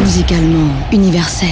Musicalement universel.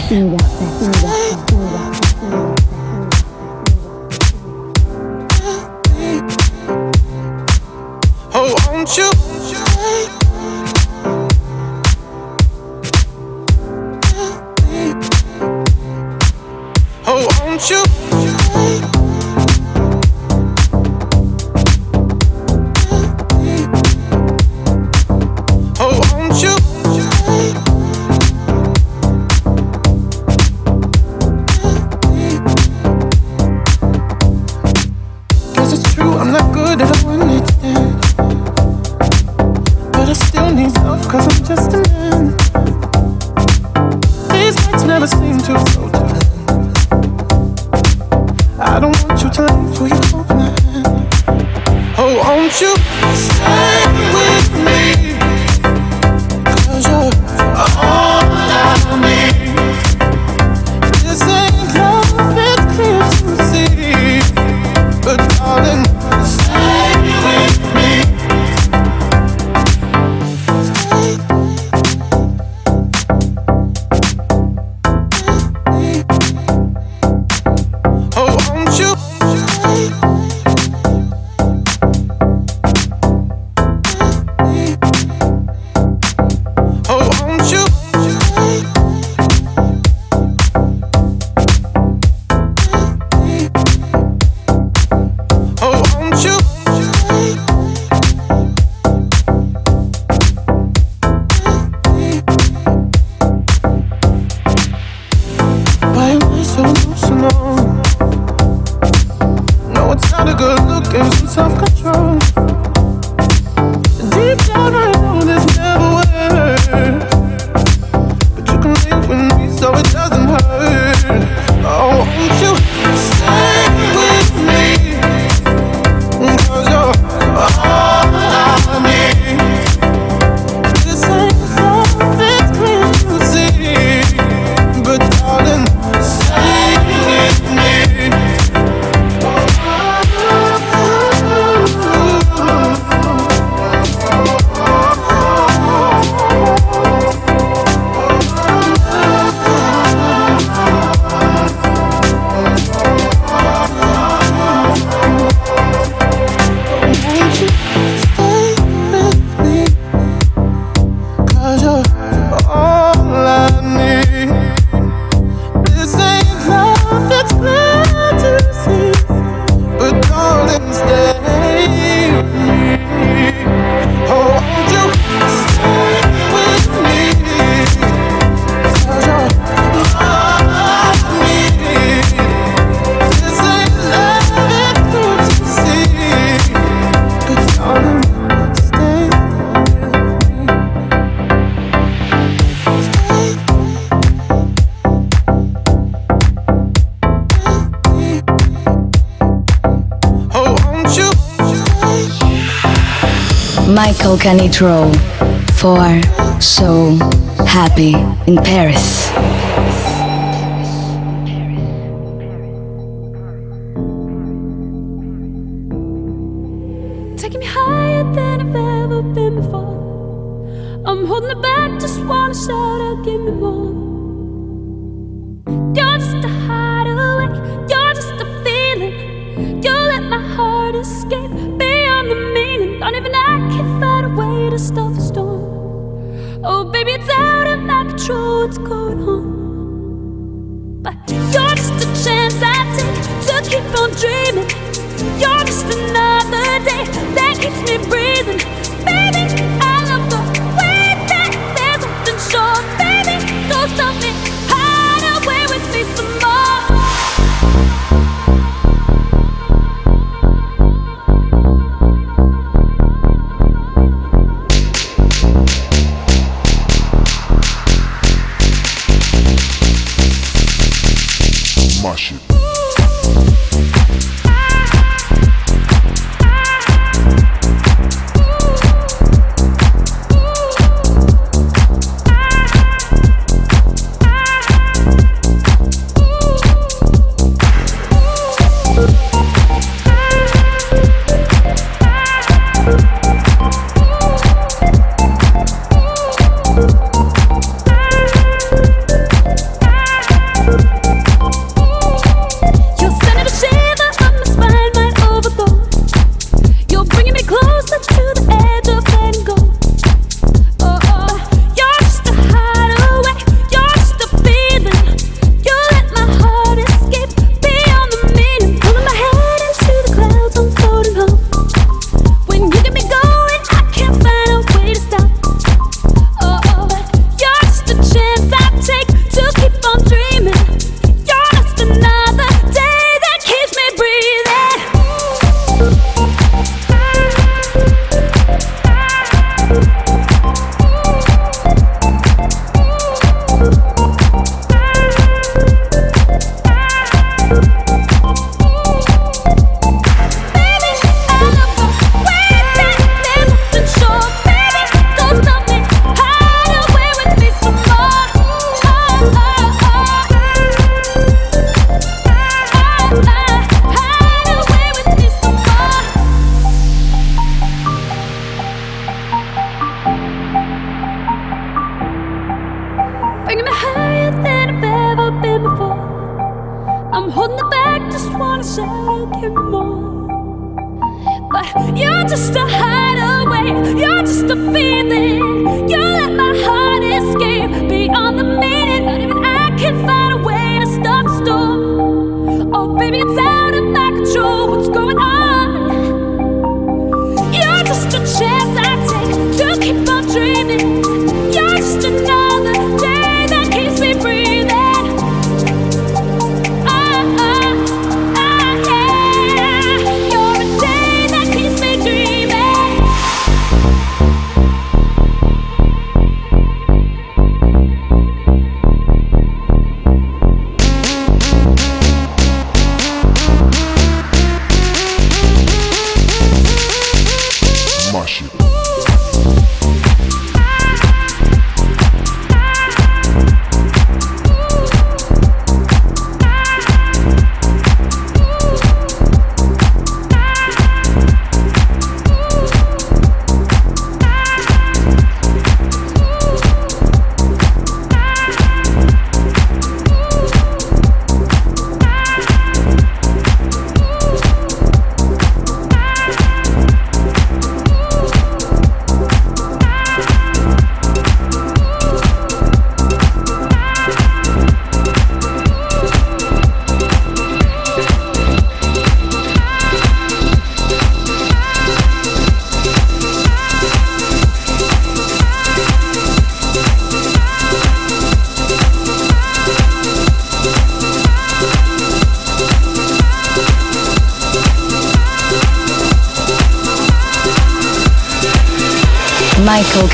Volcanic Row for So Happy in Paris.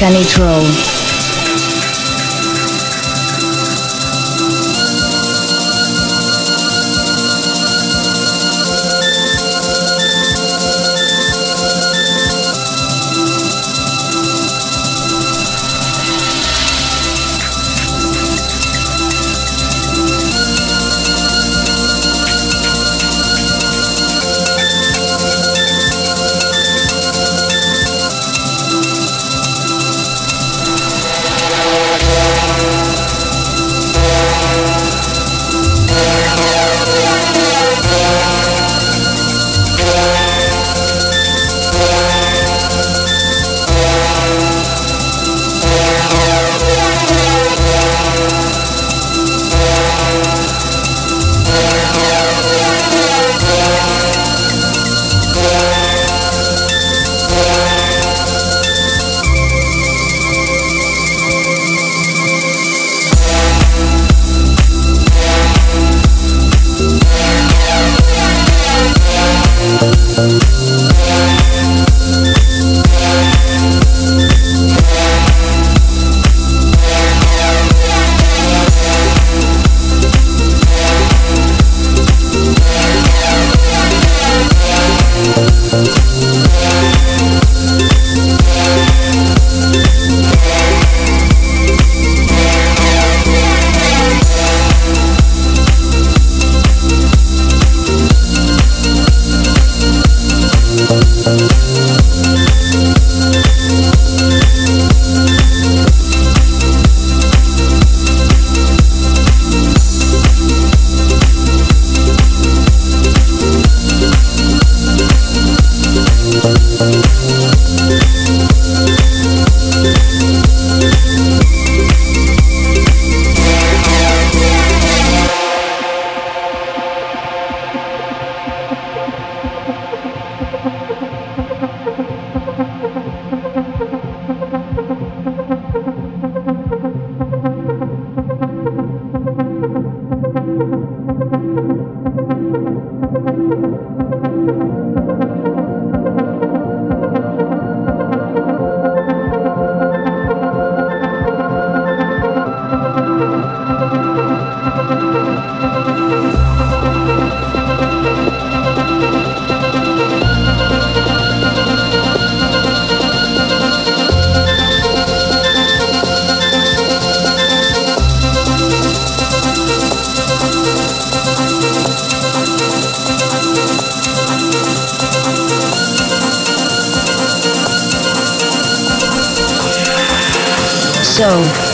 Michael Canitrot. So,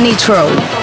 Michael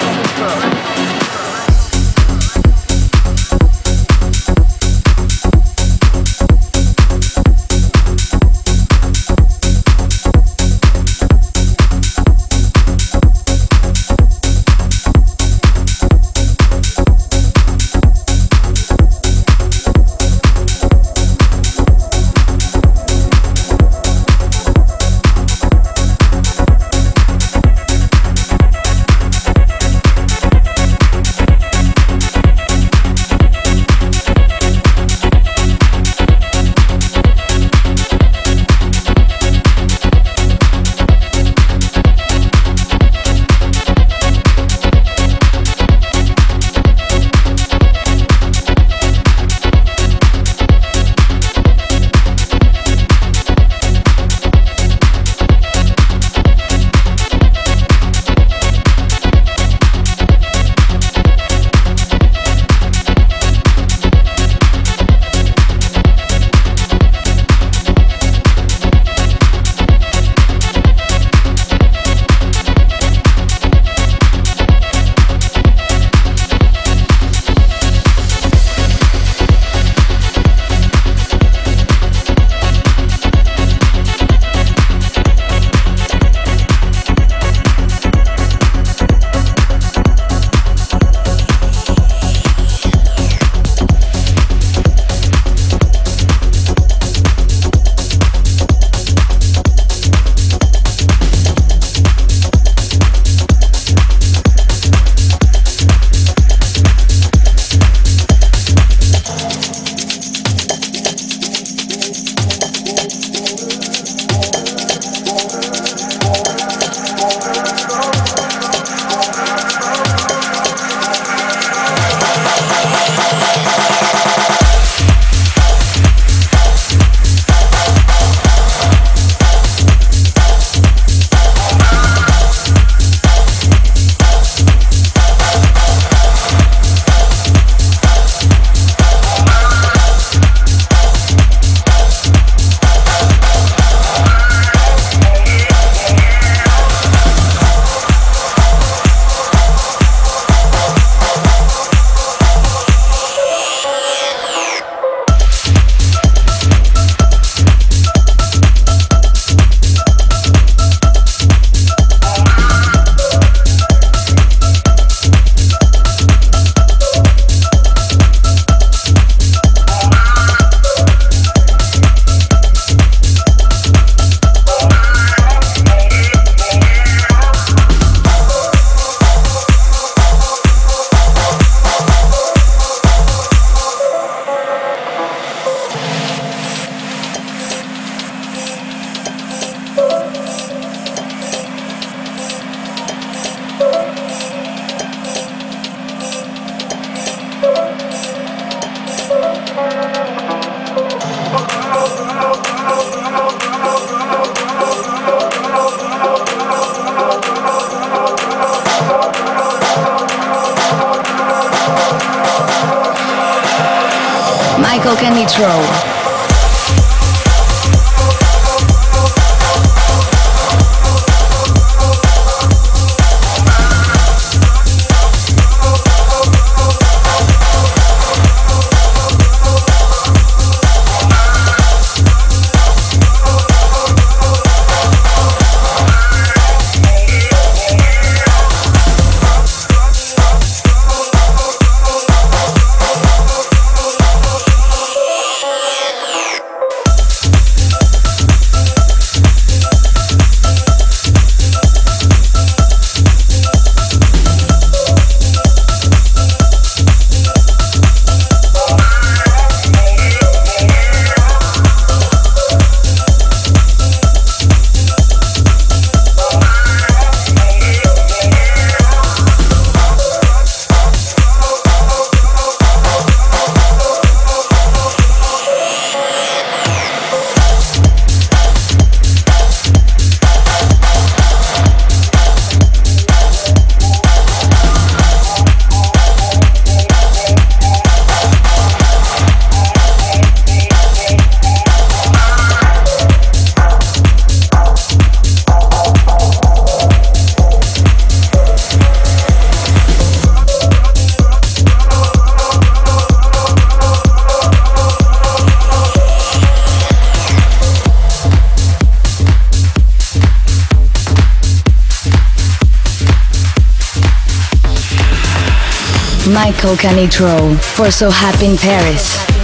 Michael Canitrot for So Happy in Paris.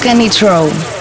Michael Canitrot.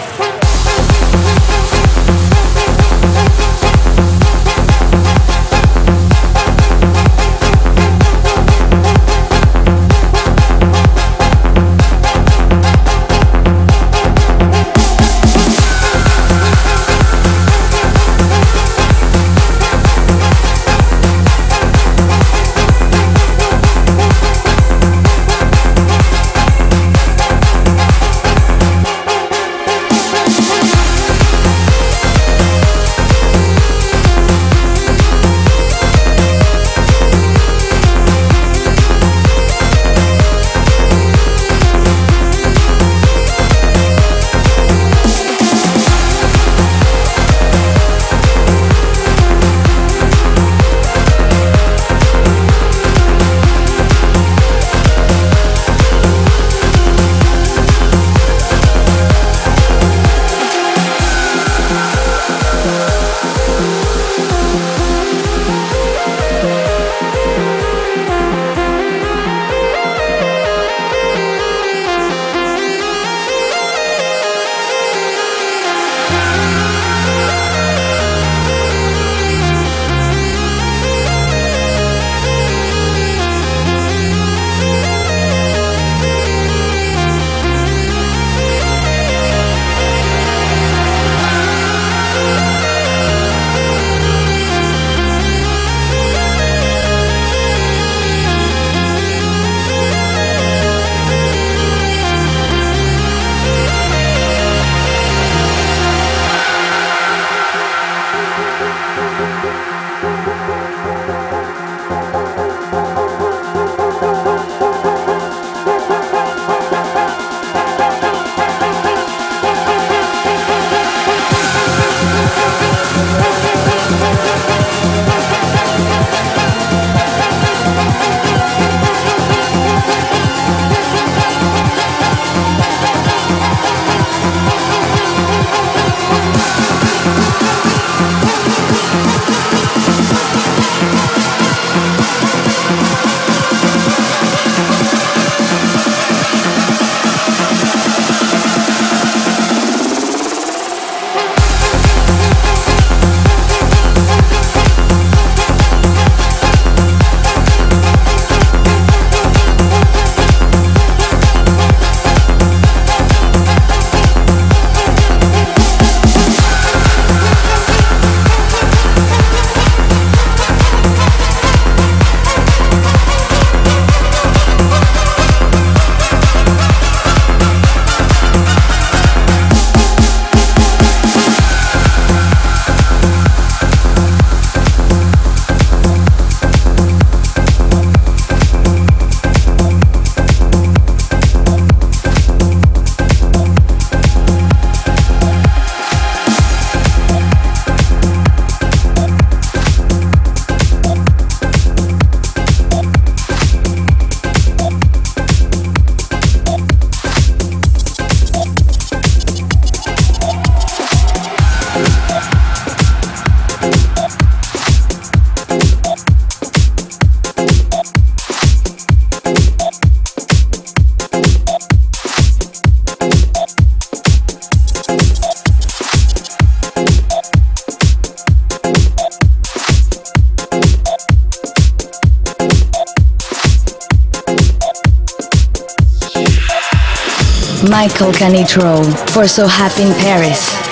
Michael Canitrot for So Happy in Paris.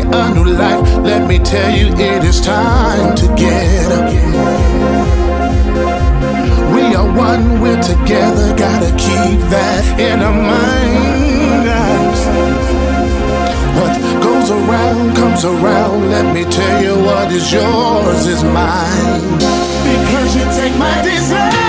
a new life. Let me tell you, it is time to get up. We are one, we're together, gotta keep that in our minds. What goes around comes around, let me tell you what is yours is mine. Because you take my desire.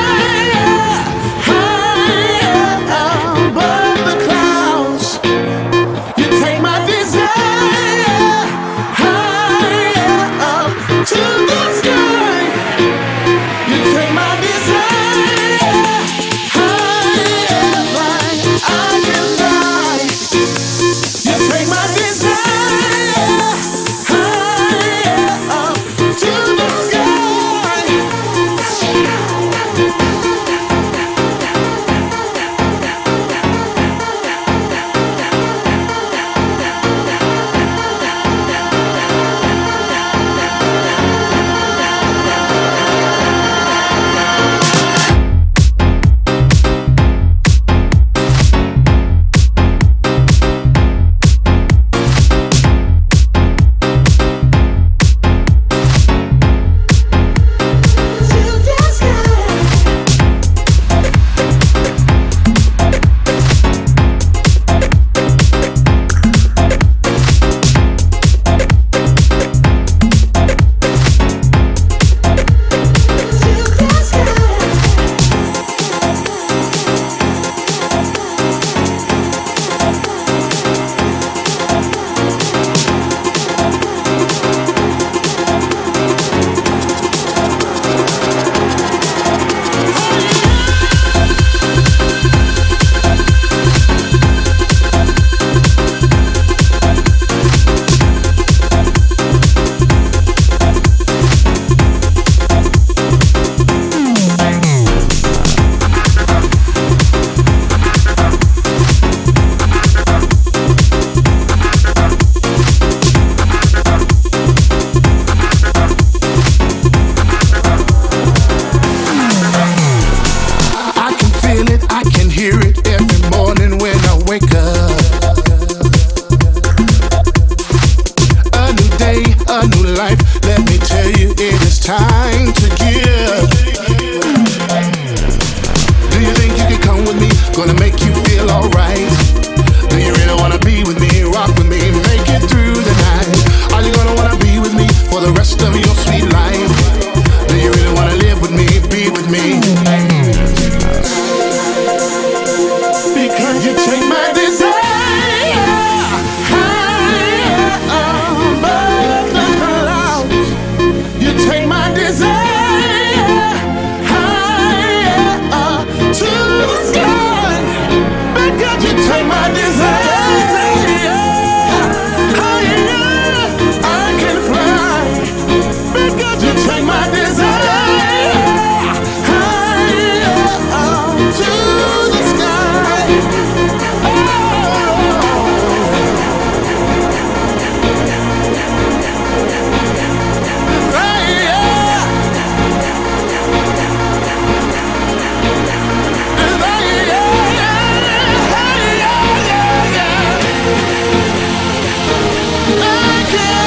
Yeah.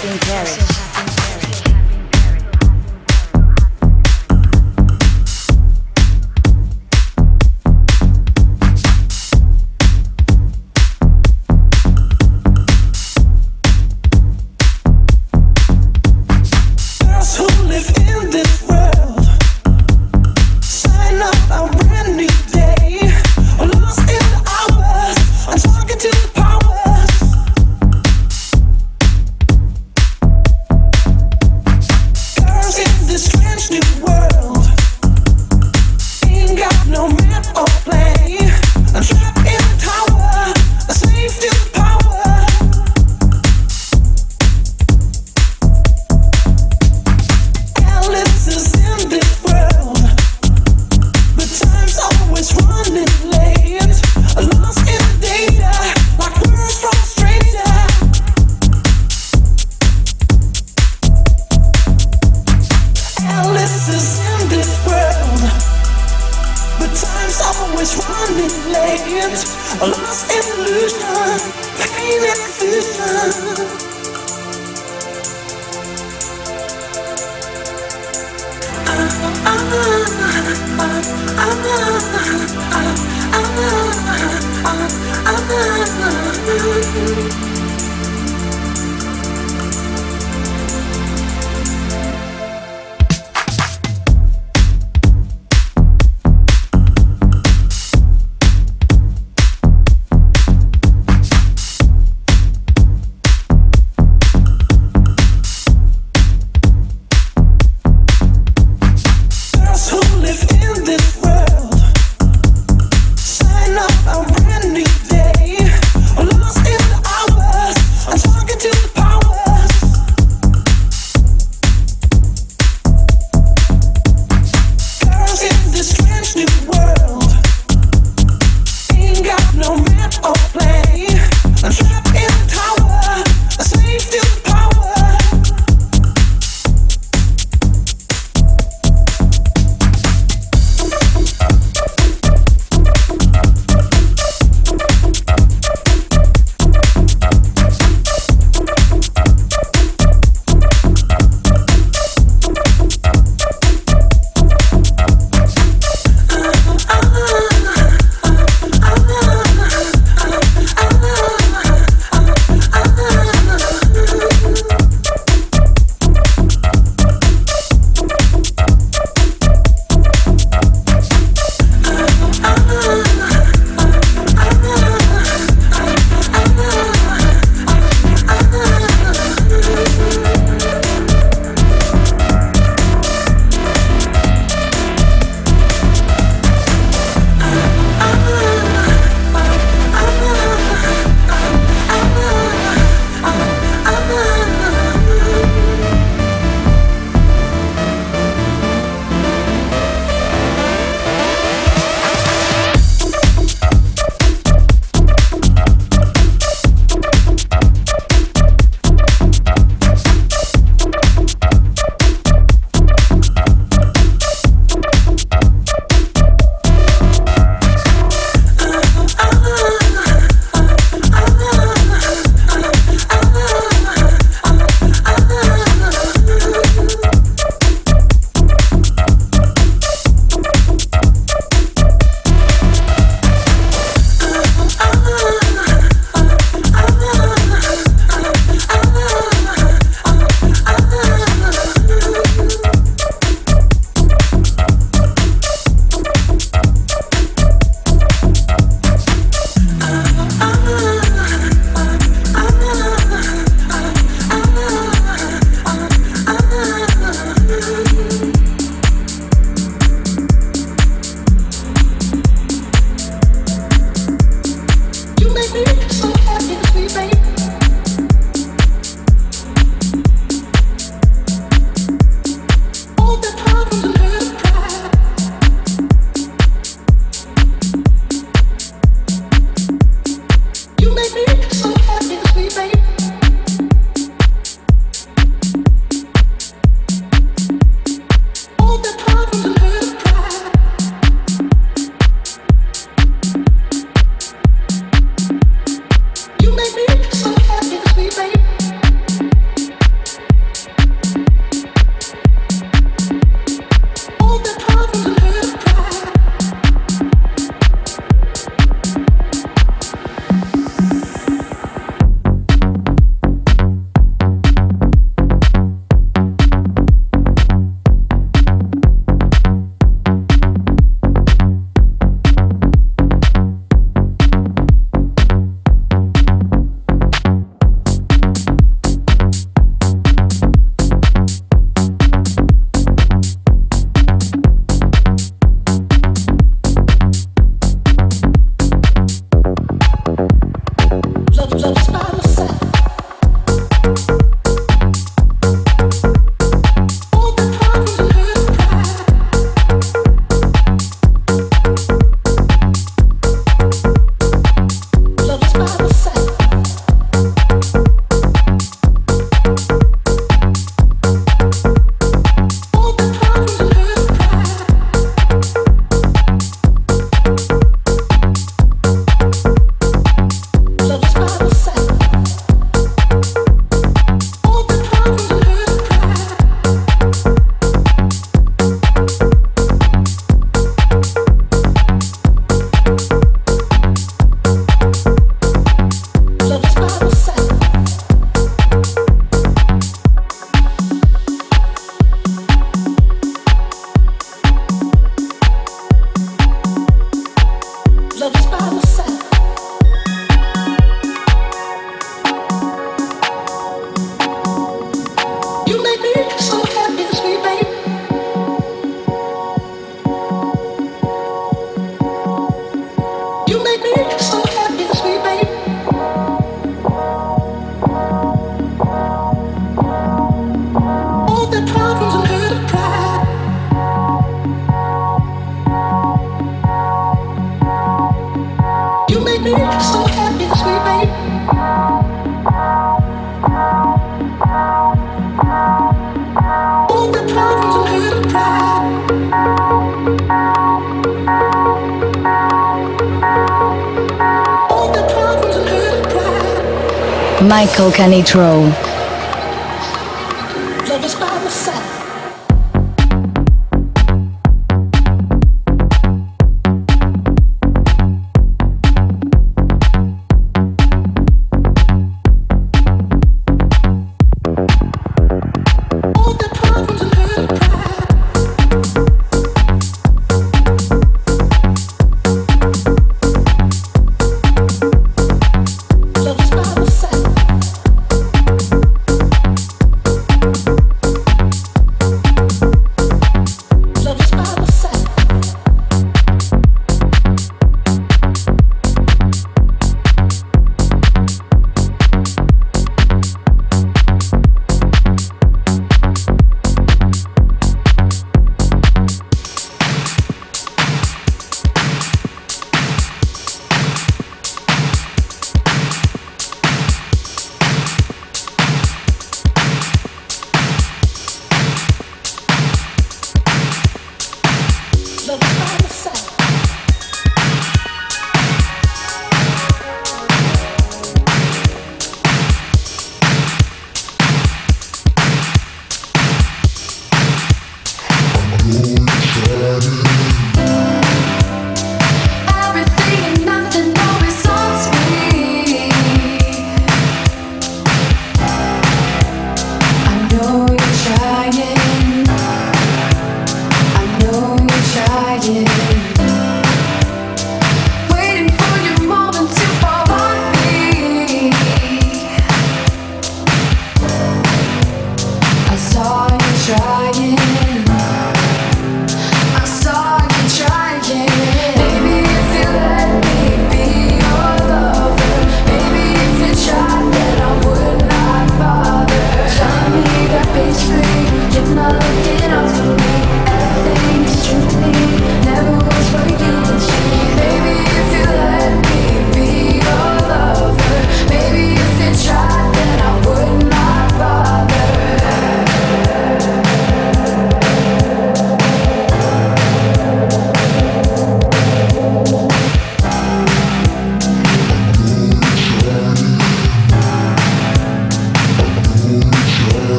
Michael Canitrot.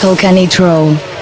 Michael